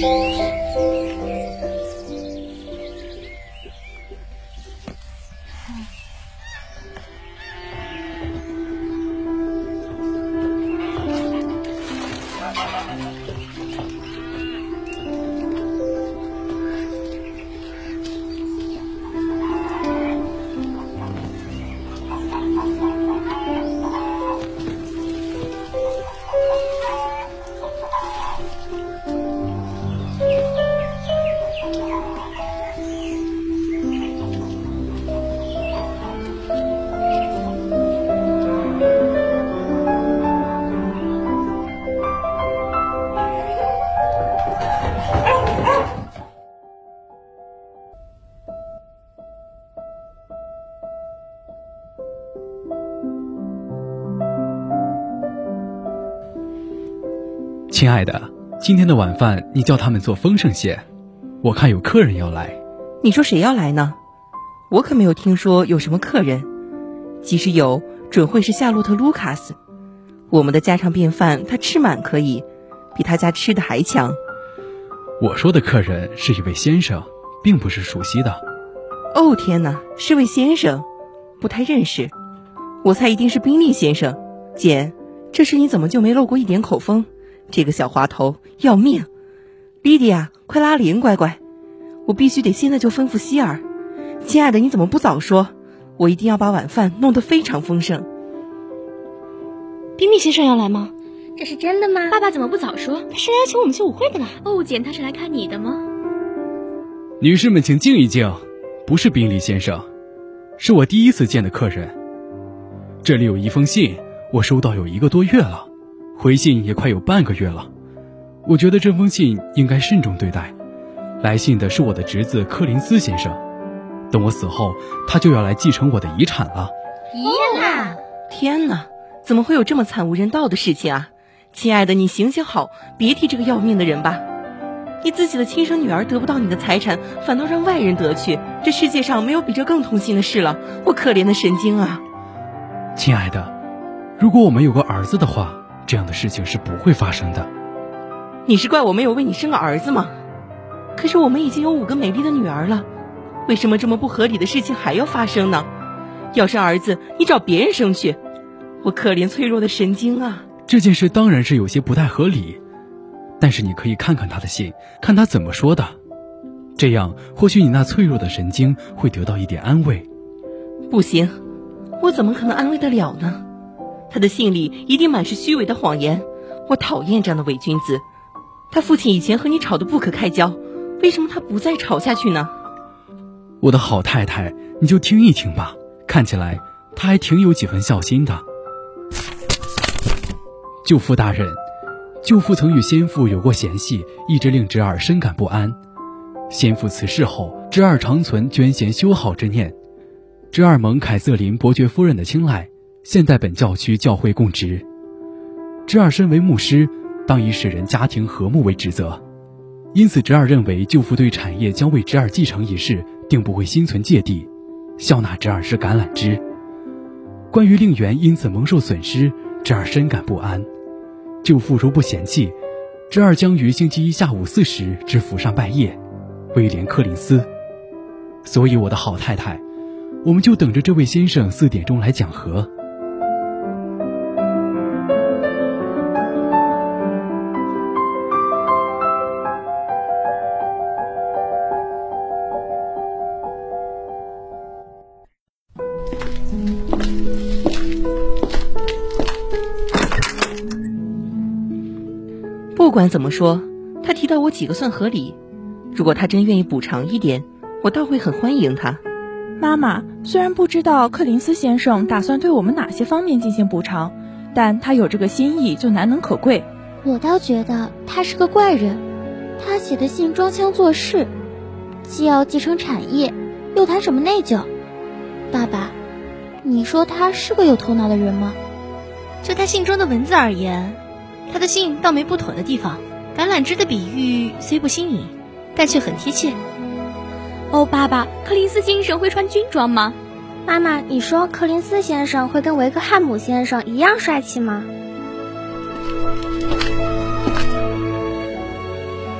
oh you. 亲爱的，今天的晚饭你叫他们做丰盛些，我看有客人要来。你说谁要来呢？我可没有听说有什么客人，即使有，准会是夏洛特·卢卡斯。我们的家常便饭，他吃满可以，比他家吃的还强。我说的客人是一位先生，并不是熟悉的。哦天哪，是位先生，不太认识。我猜一定是宾利先生。姐，这事你怎么就没露过一点口风？这个小滑头要命！莉迪亚，快拉铃，乖乖，我必须得现在就吩咐希尔。亲爱的，你怎么不早说？我一定要把晚饭弄得非常丰盛。宾利先生要来吗？这是真的吗？爸爸怎么不早说？他是来请我们去舞会的啦。哦，简，他是来看你的吗？女士们，请静一静。不是宾利先生，是我第一次见的客人。这里有一封信，我收到有一个多月了，回信也快有半个月了。我觉得这封信应该慎重对待。来信的是我的侄子柯林斯先生，等我死后，他就要来继承我的遗产了。天哪！天哪！怎么会有这么惨无人道的事情啊？亲爱的，你行行好，别提这个要命的人吧。你自己的亲生女儿得不到你的财产，反倒让外人得去，这世界上没有比这更痛心的事了。我可怜的神经啊！亲爱的，如果我们有个儿子的话，这样的事情是不会发生的。你是怪我没有为你生个儿子吗？可是我们已经有五个美丽的女儿了，为什么这么不合理的事情还要发生呢？要生儿子，你找别人生去。我可怜脆弱的神经啊！这件事当然是有些不太合理。但是你可以看看他的信，看他怎么说的，这样或许你那脆弱的神经会得到一点安慰。不行，我怎么可能安慰得了呢？他的信里一定满是虚伪的谎言。我讨厌这样的伪君子。他父亲以前和你吵得不可开交，为什么他不再吵下去呢？我的好太太，你就听一听吧。看起来他还挺有几分孝心的。舅父大人。舅父曾与先父有过嫌隙，一直令侄儿深感不安。先父辞世后，侄儿常存捐贤修好之念。侄儿蒙凯瑟琳伯爵夫人的青睐，现代本教区教会供职。侄儿身为牧师，当以使人家庭和睦为职责，因此侄儿认为舅父对产业将为侄儿继承一事，定不会心存芥蒂，笑纳侄儿是橄榄枝。关于令媛因此蒙受损失，侄儿深感不安。舅父如不嫌弃，侄儿将于星期一下午四时至府上拜谒，威廉·柯林斯。所以，我的好太太，我们就等着这位先生四点钟来讲和。不管怎么说，他提到我几个算合理。如果他真愿意补偿一点，我倒会很欢迎他。妈妈虽然不知道克林斯先生打算对我们哪些方面进行补偿，但他有这个心意就难能可贵。我倒觉得他是个怪人。他写的信装腔作势，既要继承产业，又谈什么内疚。爸爸，你说他是个有头脑的人吗？就他信中的文字而言。他的信倒没不妥的地方，橄榄枝的比喻虽不新颖，但却很贴切。哦，爸爸，柯林斯先生会穿军装吗？妈妈，你说柯林斯先生会跟维克汉姆先生一样帅气吗？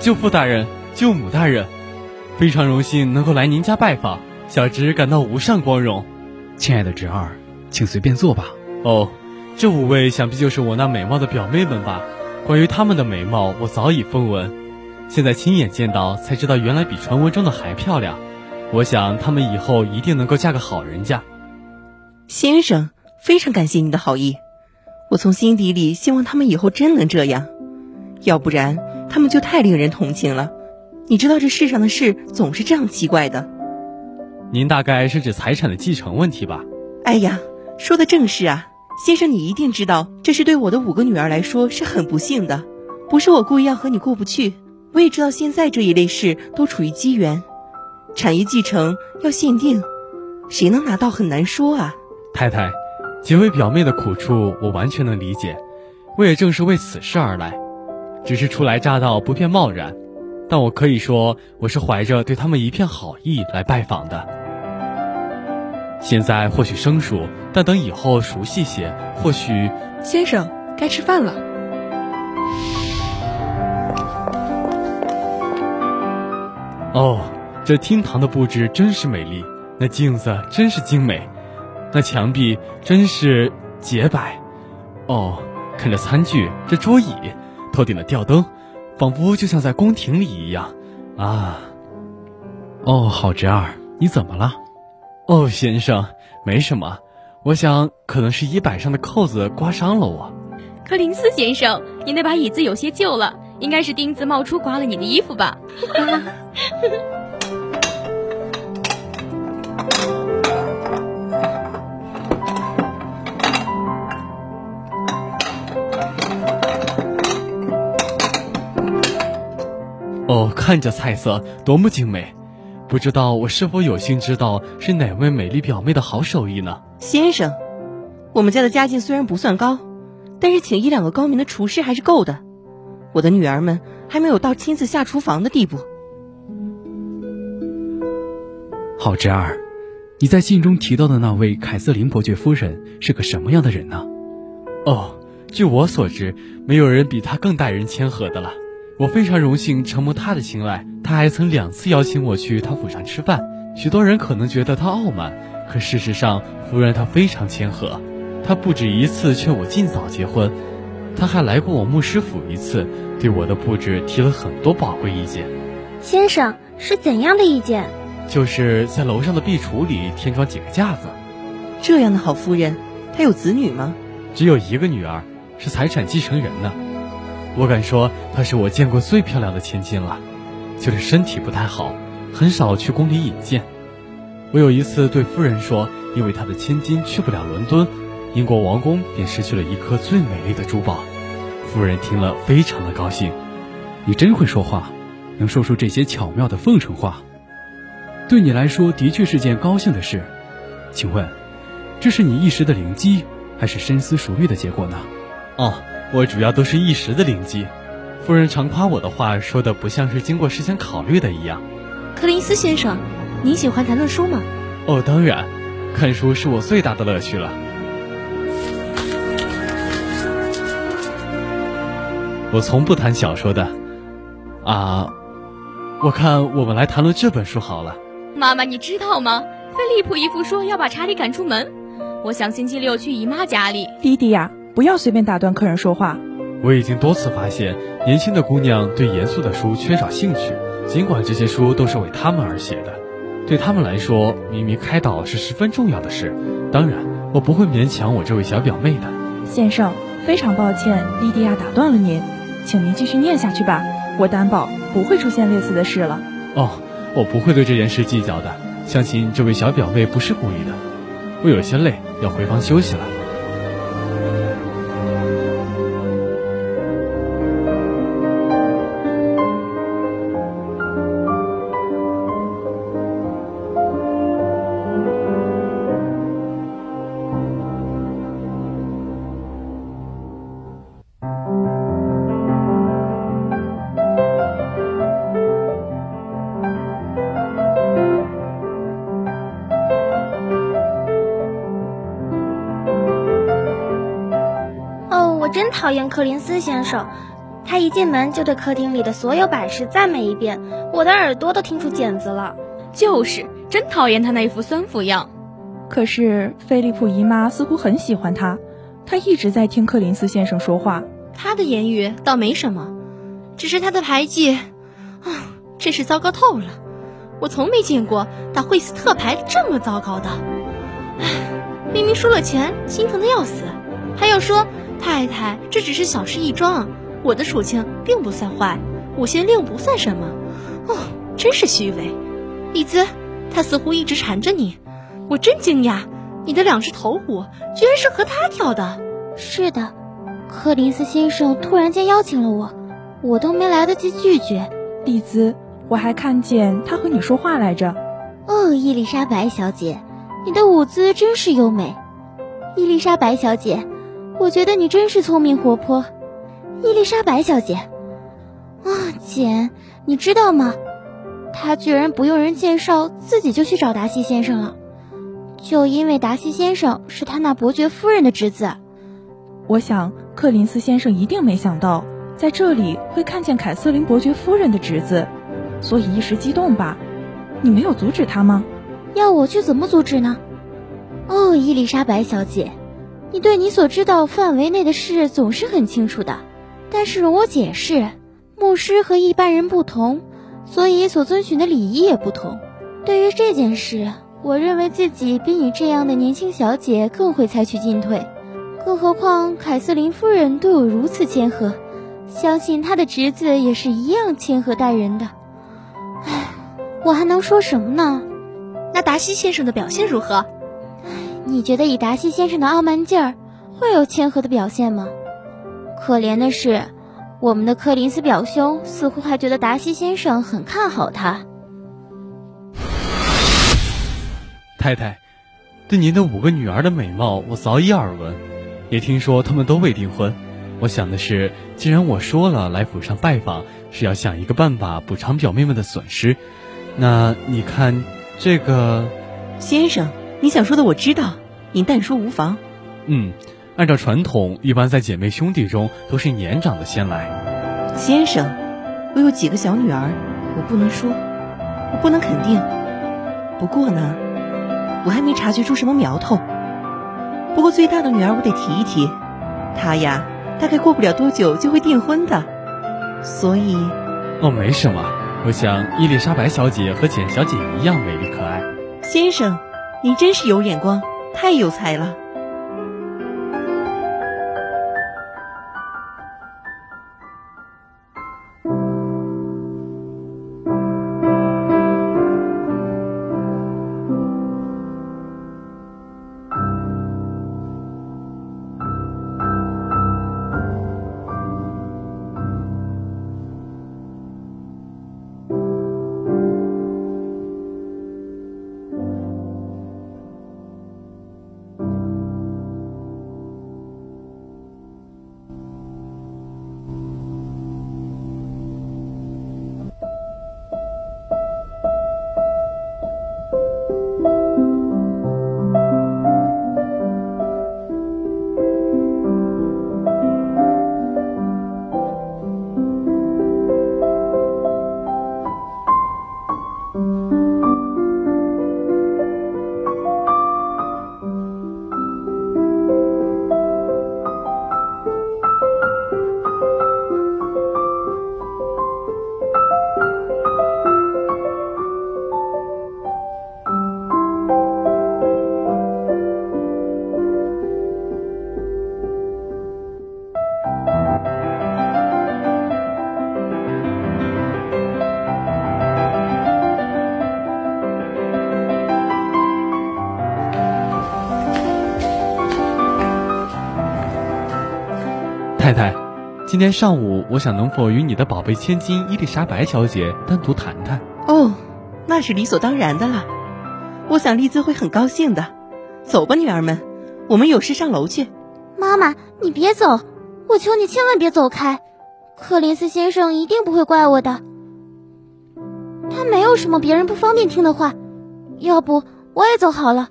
舅父大人，舅母大人，非常荣幸能够来您家拜访，小侄感到无上光荣。亲爱的侄儿，请随便坐吧。哦。这五位想必就是我那美貌的表妹们吧？关于她们的美貌，我早已风闻，现在亲眼见到，才知道原来比传闻中的还漂亮。我想她们以后一定能够嫁个好人家。先生，非常感谢你的好意，我从心底里希望他们以后真能这样，要不然他们就太令人同情了。你知道这世上的事总是这样奇怪的。您大概是指财产的继承问题吧？哎呀，说的正是啊。先生，你一定知道，这是对我的五个女儿来说是很不幸的。不是我故意要和你过不去，我也知道现在这一类事都处于机缘，产业继承要限定，谁能拿到很难说啊。太太，几位表妹的苦处我完全能理解，我也正是为此事而来。只是初来乍到，不便贸然。但我可以说，我是怀着对他们一片好意来拜访的。现在或许生疏，但等以后熟悉些，或许……先生，该吃饭了。哦，这厅堂的布置真是美丽，那镜子真是精美，那墙壁真是洁白。哦，看这餐具，这桌椅，头顶的吊灯。仿佛就像在宫廷里一样，啊！哦，好侄儿，你怎么了？哦，先生，没什么，我想可能是衣摆上的扣子刮伤了我。柯林斯先生，你那把椅子有些旧了，应该是钉子冒出刮了你的衣服吧？哦，看这菜色多么精美，不知道我是否有幸知道是哪位美丽表妹的好手艺呢？先生，我们家的家境虽然不算高，但是请一两个高明的厨师还是够的。我的女儿们还没有到亲自下厨房的地步。好侄儿，你在信中提到的那位凯瑟琳伯爵夫人是个什么样的人呢？哦，据我所知，没有人比她更待人谦和的了。我非常荣幸承蒙他的青睐，他还曾两次邀请我去他府上吃饭。许多人可能觉得他傲慢，可事实上，夫人她非常谦和。他不止一次劝我尽早结婚，他还来过我牧师府一次，对我的布置提了很多宝贵意见。先生是怎样的意见？就是在楼上的壁橱里添装几个架子。这样的好夫人，她有子女吗？只有一个女儿，是财产继承人呢。我敢说，她是我见过最漂亮的千金了，就是身体不太好，很少去宫里引荐。我有一次对夫人说，因为她的千金去不了伦敦，英国王宫便失去了一颗最美丽的珠宝。夫人听了非常的高兴。你真会说话，能说出这些巧妙的奉承话，对你来说的确是件高兴的事。请问，这是你一时的灵机，还是深思熟虑的结果呢？哦。我主要都是一时的灵机，夫人常夸我的话说的不像是经过事先考虑的一样。柯林斯先生，您喜欢谈论书吗？哦，当然，看书是我最大的乐趣了。我从不谈小说的。啊，我看我们来谈论这本书好了。妈妈，你知道吗？菲利普姨父说要把查理赶出门，我想星期六去姨妈家里。弟弟呀。不要随便打断客人说话。我已经多次发现，年轻的姑娘对严肃的书缺少兴趣，尽管这些书都是为她们而写的。对他们来说，明明开导是十分重要的事。当然，我不会勉强我这位小表妹的。先生，非常抱歉，莉迪亚打断了您，请您继续念下去吧。我担保不会出现类似的事了。哦，我不会对这件事计较的。相信这位小表妹不是故意的。我有些累，要回房休息了。讨厌柯林斯先生，他一进门就对客厅里的所有摆饰赞美一遍，我的耳朵都听出茧子了。就是，真讨厌他那副酸腐样。可是菲利普姨妈似乎很喜欢他，她一直在听柯林斯先生说话。他的言语倒没什么，只是他的牌技，啊，真是糟糕透了。我从没见过打惠斯特牌这么糟糕的。唉，明明输了钱，心疼的要死，还要说。太太，这只是小事一桩，我的处境并不算坏，五仙令不算什么。哦，真是虚伪。丽兹，他似乎一直缠着你，我真惊讶，你的两只头舞居然是和他跳的。是的，柯林斯先生突然间邀请了我，我都没来得及拒绝。丽兹，我还看见他和你说话来着。哦，伊丽莎白小姐，你的舞姿真是优美。伊丽莎白小姐。我觉得你真是聪明活泼，伊丽莎白小姐。啊简，你知道吗？他居然不用人介绍，自己就去找达西先生了，就因为达西先生是他那伯爵夫人的侄子。我想，克林斯先生一定没想到在这里会看见凯瑟琳伯爵夫人的侄子，所以一时激动吧。你没有阻止他吗？要我去怎么阻止呢？哦，伊丽莎白小姐，你对你所知道范围内的事总是很清楚的。但是容我解释，牧师和一般人不同，所以所遵循的礼仪也不同。对于这件事，我认为自己比你这样的年轻小姐更会采取进退。更何况凯瑟琳夫人对我如此谦和，相信她的侄子也是一样谦和待人的。唉，我还能说什么呢？那达西先生的表现如何？你觉得以达西先生的傲慢劲儿，会有谦和的表现吗？可怜的是，我们的柯林斯表兄似乎还觉得达西先生很看好他。太太，对您的五个女儿的美貌，我早已耳闻，也听说她们都未订婚。我想的是，既然我说了来府上拜访是要想一个办法补偿表妹们的损失，那你看这个，先生，你想说的我知道，您但说无妨。嗯。按照传统，一般在姐妹兄弟中都是年长的先来。先生，我有几个小女儿，我不能说，我不能肯定。不过呢，我还没察觉出什么苗头。不过最大的女儿我得提一提，她呀，大概过不了多久就会订婚的。所以，哦，没什么。我想伊丽莎白小姐和简小姐一样美丽可爱。先生，你真是有眼光，太有才了。太太，今天上午我想能否与你的宝贝千金伊丽莎白小姐单独谈谈？哦，那是理所当然的了。我想丽兹会很高兴的。走吧，女儿们，我们有事上楼去。妈妈，你别走，我求你千万别走开。柯林斯先生一定不会怪我的。他没有什么别人不方便听的话。要不我也走好了。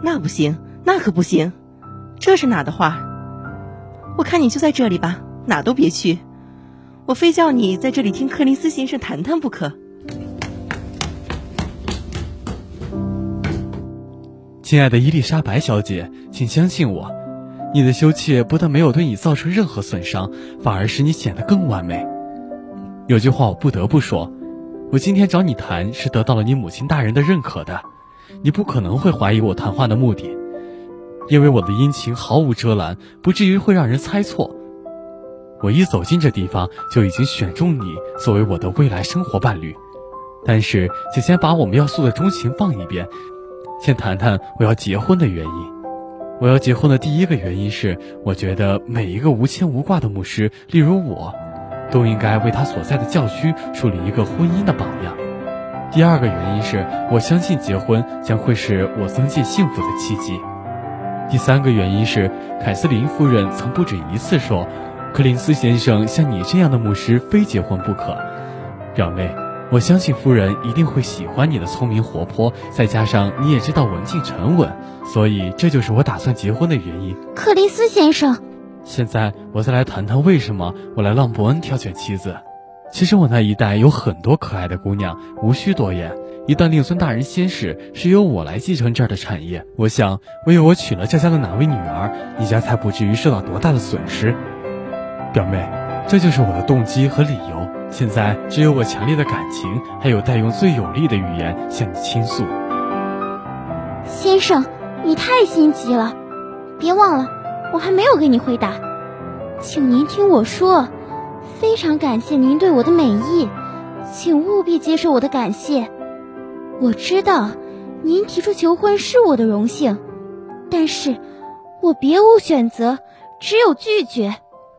那不行，那可不行。这是哪的话？我看你就在这里吧，哪都别去。我非叫你在这里听柯林斯先生谈谈不可。亲爱的伊丽莎白小姐，请相信我，你的羞怯不但没有对你造成任何损伤，反而使你显得更完美。有句话我不得不说，我今天找你谈是得到了你母亲大人的认可的，你不可能会怀疑我谈话的目的。因为我的殷勤毫无遮拦，不至于会让人猜错。我一走进这地方，就已经选中你作为我的未来生活伴侣。但是，请先把我们要诉的衷情放一边，先谈谈我要结婚的原因。我要结婚的第一个原因是，我觉得每一个无牵无挂的牧师，例如我，都应该为他所在的教区树立一个婚姻的榜样。第二个原因是我相信结婚将会是我增进幸福的契机。第三个原因是，凯瑟琳夫人曾不止一次说，柯林斯先生像你这样的牧师非结婚不可。表妹，我相信夫人一定会喜欢你的聪明活泼，再加上你也知道文静沉稳，所以这就是我打算结婚的原因。克林斯先生，现在我再来谈谈为什么我来浪伯恩挑选妻子。其实我那一带有很多可爱的姑娘，无需多言。一旦令孙大人先逝，是由我来继承这儿的产业。我想，唯有我娶了这家的哪位女儿，你家才不至于受到多大的损失。表妹，这就是我的动机和理由。现在只有我强烈的感情，还有待用最有力的语言向你倾诉。先生，你太心急了，别忘了，我还没有给你回答，请您听我说。非常感谢您对我的美意，请务必接受我的感谢。我知道，您提出求婚是我的荣幸，但是，我别无选择，只有拒绝。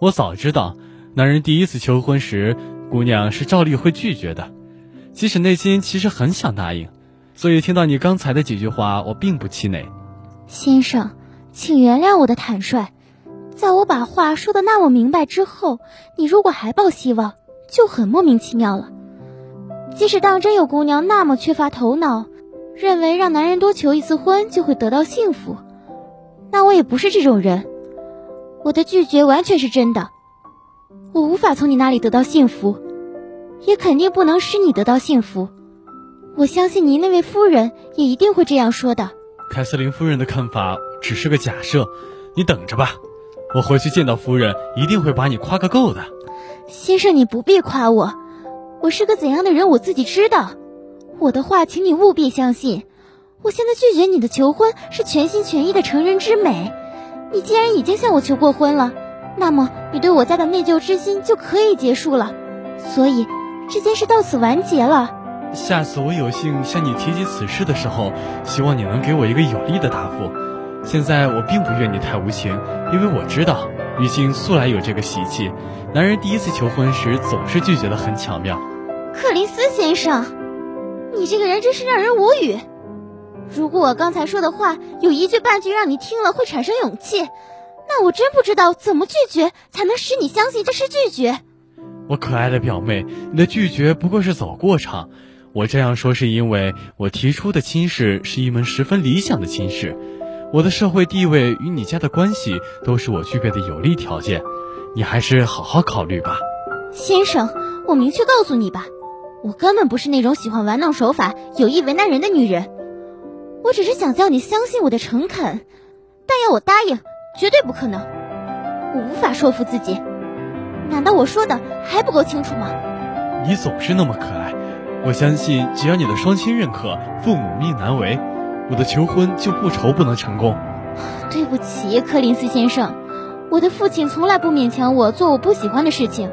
我早知道，男人第一次求婚时，姑娘是照例会拒绝的，即使内心其实很想答应。所以听到你刚才的几句话，我并不气馁。先生，请原谅我的坦率。在我把话说的那么明白之后，你如果还抱希望，就很莫名其妙了。即使当真有姑娘那么缺乏头脑，认为让男人多求一次婚就会得到幸福，那我也不是这种人。我的拒绝完全是真的。我无法从你那里得到幸福，也肯定不能使你得到幸福。我相信您那位夫人也一定会这样说的。凯瑟琳夫人的看法只是个假设，你等着吧。我回去见到夫人，一定会把你夸个够的。先生，你不必夸我，我是个怎样的人，我自己知道。我的话，请你务必相信。我现在拒绝你的求婚，是全心全意的成人之美。你既然已经向我求过婚了，那么你对我家的内疚之心就可以结束了。所以，这件事到此完结了。下次我有幸向你提及此事的时候，希望你能给我一个有力的答复。现在我并不怨你太无情，因为我知道女性素来有这个习气，男人第一次求婚时总是拒绝的很巧妙。克林斯先生，你这个人真是让人无语。如果我刚才说的话有一句半句让你听了会产生勇气，那我真不知道怎么拒绝才能使你相信这是拒绝。我可爱的表妹，你的拒绝不过是走过场。我这样说是因为我提出的亲事是一门十分理想的亲事。我的社会地位与你家的关系都是我具备的有利条件，你还是好好考虑吧，先生。我明确告诉你吧，我根本不是那种喜欢玩弄手法、有意为难人的女人。我只是想叫你相信我的诚恳，但要我答应，绝对不可能。我无法说服自己，难道我说的还不够清楚吗？你总是那么可爱，我相信只要你的双亲认可，父母命难违。我的求婚就不愁不能成功。对不起，柯林斯先生，我的父亲从来不勉强我做我不喜欢的事情，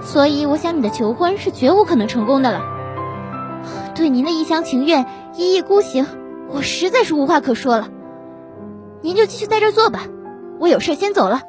所以我想你的求婚是绝无可能成功的了。对您的一厢情愿、一意孤行，我实在是无话可说了。您就继续在这做吧，我有事先走了。